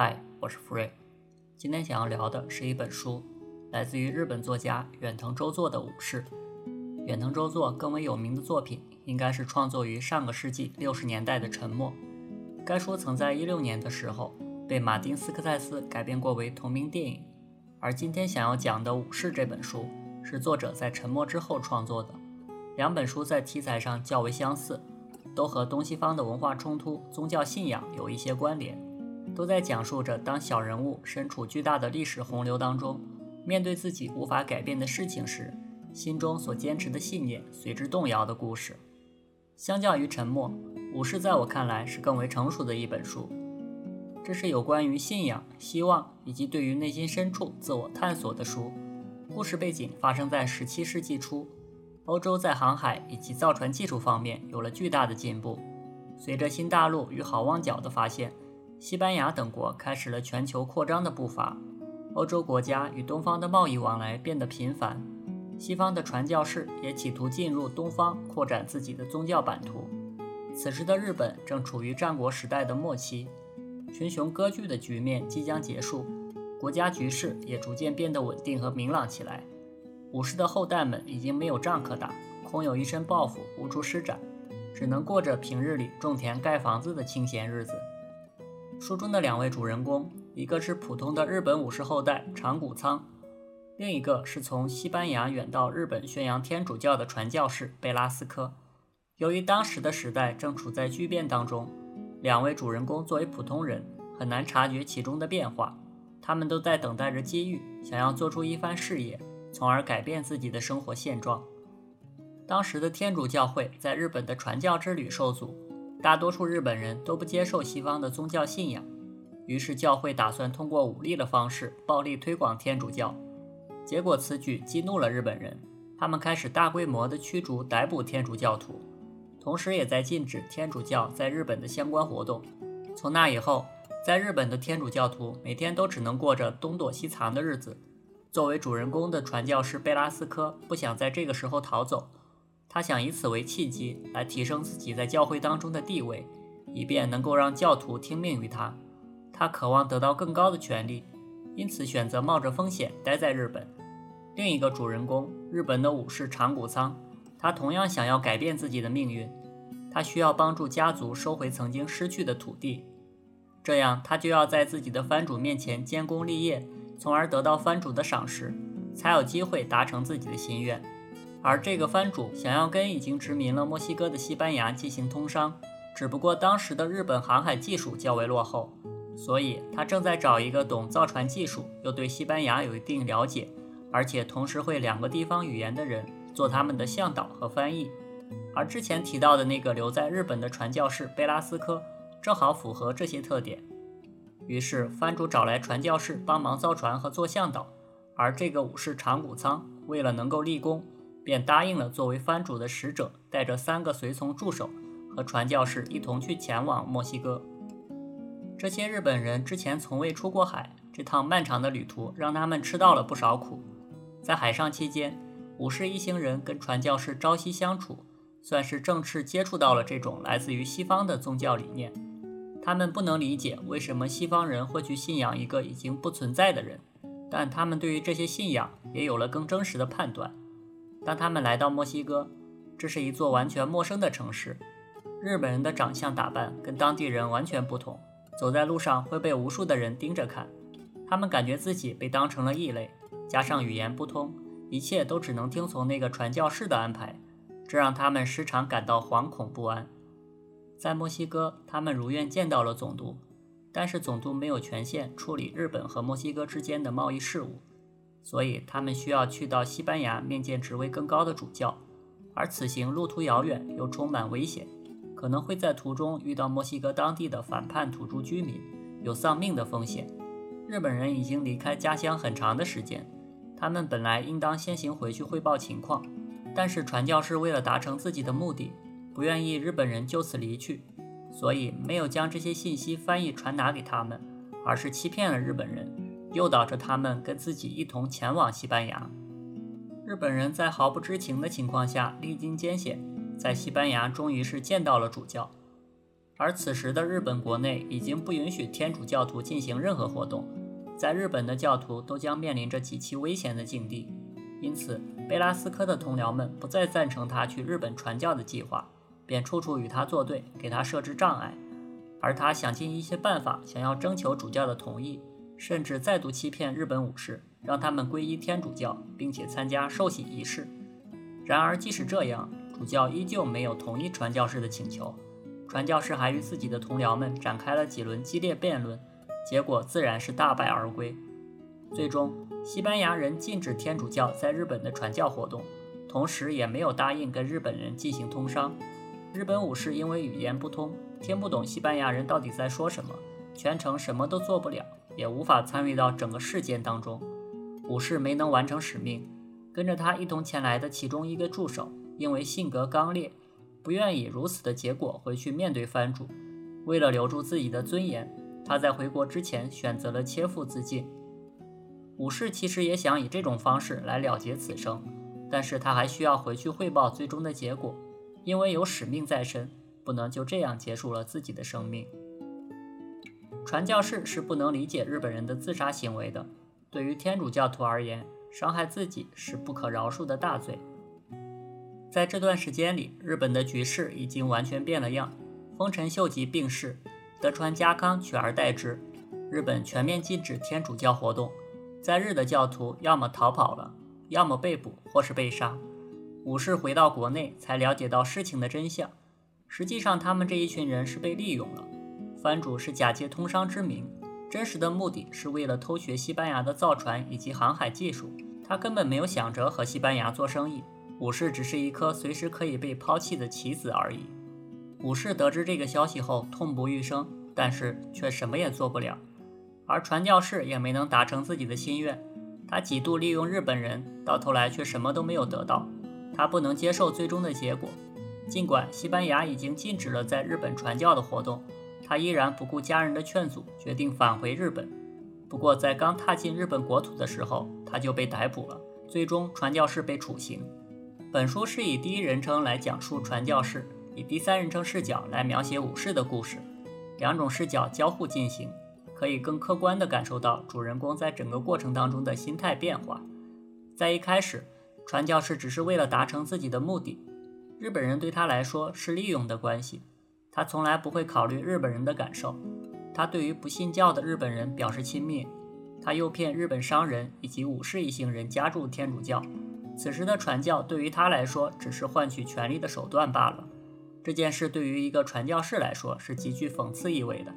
嗨，我是福瑞。今天想要聊的是一本书，来自于日本作家远藤周作的《武士》。远藤周作更为有名的作品，应该是创作于上个世纪六十年代的《沉默》。该书曾在一六年的时候被马丁斯科塞斯改编过为同名电影。而今天想要讲的《武士》这本书，是作者在《沉默》之后创作的。两本书在题材上较为相似，都和东西方的文化冲突、宗教信仰有一些关联。都在讲述着，当小人物身处巨大的历史洪流当中，面对自己无法改变的事情时，心中所坚持的信念随之动摇的故事。相较于《沉默》，《武士》在我看来是更为成熟的一本书。这是有关于信仰、希望以及对于内心深处自我探索的书。故事背景发生在17世纪初，欧洲在航海以及造船技术方面有了巨大的进步。随着新大陆与好望角的发现，西班牙等国开始了全球扩张的步伐，欧洲国家与东方的贸易往来变得频繁，西方的传教士也企图进入东方，扩展自己的宗教版图。此时的日本正处于战国时代的末期，群雄割据的局面即将结束，国家局势也逐渐变得稳定和明朗起来。武士的后代们已经没有仗可打，空有一身抱负，无处施展，只能过着平日里种田盖房子的清闲日子。书中的两位主人公，一个是普通的日本武士后代长谷仓，另一个是从西班牙远到日本宣扬天主教的传教士贝拉斯科。由于当时的时代正处在巨变当中，两位主人公作为普通人很难察觉其中的变化。他们都在等待着机遇，想要做出一番事业，从而改变自己的生活现状。当时的天主教会在日本的传教之旅受阻。大多数日本人都不接受西方的宗教信仰，于是教会打算通过武力的方式暴力推广天主教。结果此举激怒了日本人，他们开始大规模的驱逐、逮捕天主教徒，同时也在禁止天主教在日本的相关活动。从那以后，在日本的天主教徒每天都只能过着东躲西藏的日子。作为主人公的传教士贝拉斯科不想在这个时候逃走。他想以此为契机来提升自己在教会当中的地位，以便能够让教徒听命于他。他渴望得到更高的权利，因此选择冒着风险待在日本。另一个主人公，日本的武士长谷仓，他同样想要改变自己的命运。他需要帮助家族收回曾经失去的土地，这样他就要在自己的藩主面前建功立业，从而得到藩主的赏识，才有机会达成自己的心愿。而这个藩主想要跟已经殖民了墨西哥的西班牙进行通商，只不过当时的日本航海技术较为落后，所以他正在找一个懂造船技术又对西班牙有一定了解，而且同时会两个地方语言的人做他们的向导和翻译。而之前提到的那个留在日本的传教士贝拉斯科，正好符合这些特点。于是藩主找来传教士帮忙造船和做向导，而这个武士长谷仓为了能够立功。便答应了作为藩主的使者，带着三个随从助手和传教士一同去前往墨西哥。这些日本人之前从未出过海，这趟漫长的旅途让他们吃到了不少苦。在海上期间，武士一行人跟传教士朝夕相处，算是正式接触到了这种来自于西方的宗教理念。他们不能理解为什么西方人会去信仰一个已经不存在的人，但他们对于这些信仰也有了更真实的判断。当他们来到墨西哥，这是一座完全陌生的城市。日本人的长相打扮跟当地人完全不同，走在路上会被无数的人盯着看。他们感觉自己被当成了异类，加上语言不通，一切都只能听从那个传教士的安排，这让他们时常感到惶恐不安。在墨西哥，他们如愿见到了总督，但是总督没有权限处理日本和墨西哥之间的贸易事务。所以他们需要去到西班牙面见职位更高的主教，而此行路途遥远又充满危险，可能会在途中遇到墨西哥当地的反叛土著居民，有丧命的风险。日本人已经离开家乡很长的时间，他们本来应当先行回去汇报情况，但是传教士为了达成自己的目的，不愿意日本人就此离去，所以没有将这些信息翻译传达给他们，而是欺骗了日本人。诱导着他们跟自己一同前往西班牙。日本人在毫不知情的情况下，历经艰险，在西班牙终于是见到了主教。而此时的日本国内已经不允许天主教徒进行任何活动，在日本的教徒都将面临着极其危险的境地。因此，贝拉斯科的同僚们不再赞成他去日本传教的计划，便处处与他作对，给他设置障碍。而他想尽一些办法，想要征求主教的同意，甚至再度欺骗日本武士，让他们皈依天主教，并且参加受洗仪式。然而，即使这样，主教依旧没有同意传教士的请求。传教士还与自己的同僚们展开了几轮激烈辩论，结果自然是大败而归。最终，西班牙人禁止天主教在日本的传教活动，同时也没有答应跟日本人进行通商。日本武士因为语言不通，听不懂西班牙人到底在说什么，全程什么都做不了，也无法参与到整个事件当中。武士没能完成使命，跟着他一同前来的其中一个助手，因为性格刚烈，不愿以如此的结果回去面对藩主。为了留住自己的尊严，他在回国之前选择了切腹自尽。武士其实也想以这种方式来了结此生，但是他还需要回去汇报最终的结果，因为有使命在身，不能就这样结束了自己的生命。传教士是不能理解日本人的自杀行为的，对于天主教徒而言，伤害自己是不可饶恕的大罪。在这段时间里，日本的局势已经完全变了样，丰臣秀吉病逝，德川家康取而代之，日本全面禁止天主教活动。在日的教徒要么逃跑了，要么被捕或是被杀。武士回到国内才了解到事情的真相。实际上，他们这一群人是被利用了。藩主是假借通商之名，真实的目的是为了偷学西班牙的造船以及航海技术。他根本没有想着和西班牙做生意。武士只是一颗随时可以被抛弃的棋子而已。武士得知这个消息后痛不欲生，但是却什么也做不了。而传教士也没能达成自己的心愿，他几度利用日本人，到头来却什么都没有得到。他不能接受最终的结果，尽管西班牙已经禁止了在日本传教的活动，他依然不顾家人的劝阻，决定返回日本。不过在刚踏进日本国土的时候，他就被逮捕了，最终传教士被处刑。本书是以第一人称来讲述传教士，以第三人称视角来描写武士的故事，两种视角交互进行。可以更客观地感受到主人公在整个过程当中的心态变化。在一开始，传教士只是为了达成自己的目的，日本人对他来说是利用的关系，他从来不会考虑日本人的感受。他对于不信教的日本人表示亲密，他诱骗日本商人以及武士一行人加入天主教。此时的传教对于他来说只是换取权力的手段罢了。这件事对于一个传教士来说是极具讽刺意味的。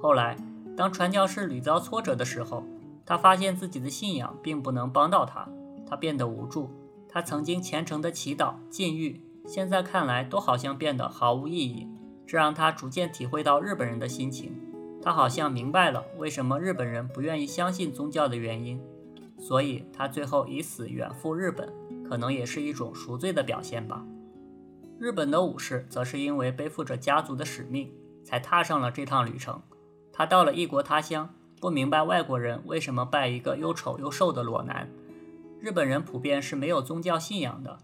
后来。当传教士屡遭挫折的时候，他发现自己的信仰并不能帮到他，他变得无助。他曾经虔诚的祈祷、禁欲，现在看来都好像变得毫无意义。这让他逐渐体会到日本人的心情，他好像明白了为什么日本人不愿意相信宗教的原因。所以，他最后以死远赴日本，可能也是一种赎罪的表现吧。日本的武士则是因为背负着家族的使命，才踏上了这趟旅程。他到了异国他乡，不明白外国人为什么拜一个又丑又瘦的裸男。日本人普遍是没有宗教信仰的，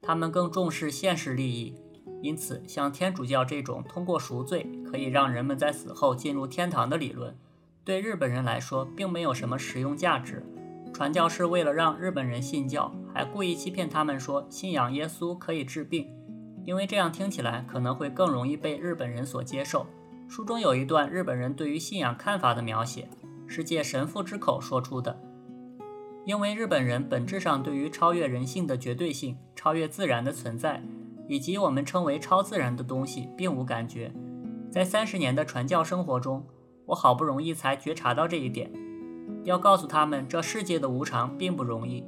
他们更重视现实利益，因此像天主教这种通过赎罪可以让人们在死后进入天堂的理论，对日本人来说并没有什么实用价值。传教士为了让日本人信教，还故意欺骗他们说信仰耶稣可以治病，因为这样听起来可能会更容易被日本人所接受。书中有一段日本人对于信仰看法的描写，是借神父之口说出的。因为日本人本质上对于超越人性的绝对性、超越自然的存在，以及我们称为超自然的东西，并无感觉。在三十年的传教生活中，我好不容易才觉察到这一点。要告诉他们这世界的无常并不容易，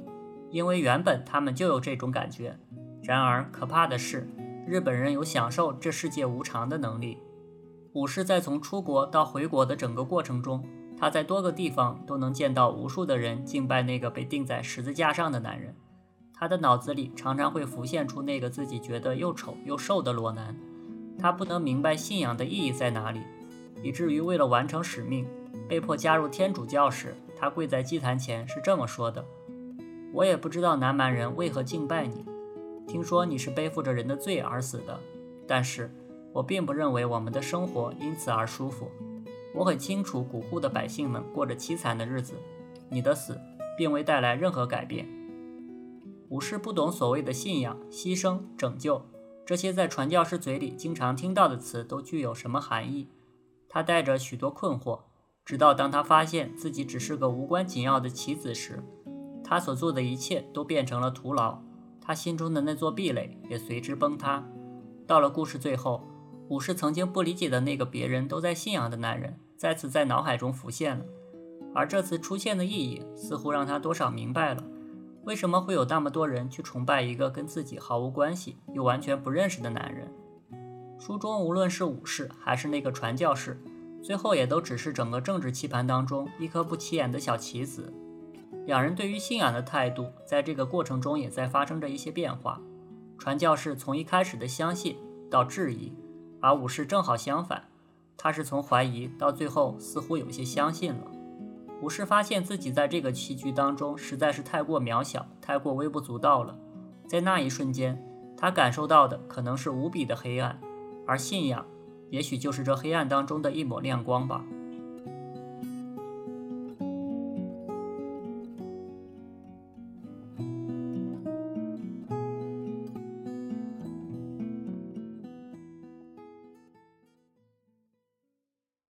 因为原本他们就有这种感觉。然而可怕的是，日本人有享受这世界无常的能力。武士在从出国到回国的整个过程中，他在多个地方都能见到无数的人敬拜那个被钉在十字架上的男人。他的脑子里常常会浮现出那个自己觉得又丑又瘦的裸男。他不能明白信仰的意义在哪里，以至于为了完成使命，被迫加入天主教时，他跪在祭坛前是这么说的：“我也不知道南蛮人为何敬拜你。听说你是背负着人的罪而死的，但是……”我并不认为我们的生活因此而舒服。我很清楚古户的百姓们过着凄惨的日子。你的死并未带来任何改变。武士不懂所谓的信仰、牺牲、拯救这些在传教士嘴里经常听到的词都具有什么含义。他带着许多困惑，直到当他发现自己只是个无关紧要的棋子时，他所做的一切都变成了徒劳。他心中的那座壁垒也随之崩塌。到了故事最后，武士曾经不理解的那个别人都在信仰的男人再次在脑海中浮现了，而这次出现的意义似乎让他多少明白了，为什么会有那么多人去崇拜一个跟自己毫无关系又完全不认识的男人。书中无论是武士还是那个传教士，最后也都只是整个政治棋盘当中一颗不起眼的小棋子。两人对于信仰的态度，在这个过程中也在发生着一些变化。传教士从一开始的相信到质疑，而武士正好相反，他是从怀疑到最后似乎有些相信了。武士发现自己在这个棋局当中实在是太过渺小，太过微不足道了。在那一瞬间，他感受到的可能是无比的黑暗，而信仰也许就是这黑暗当中的一抹亮光吧。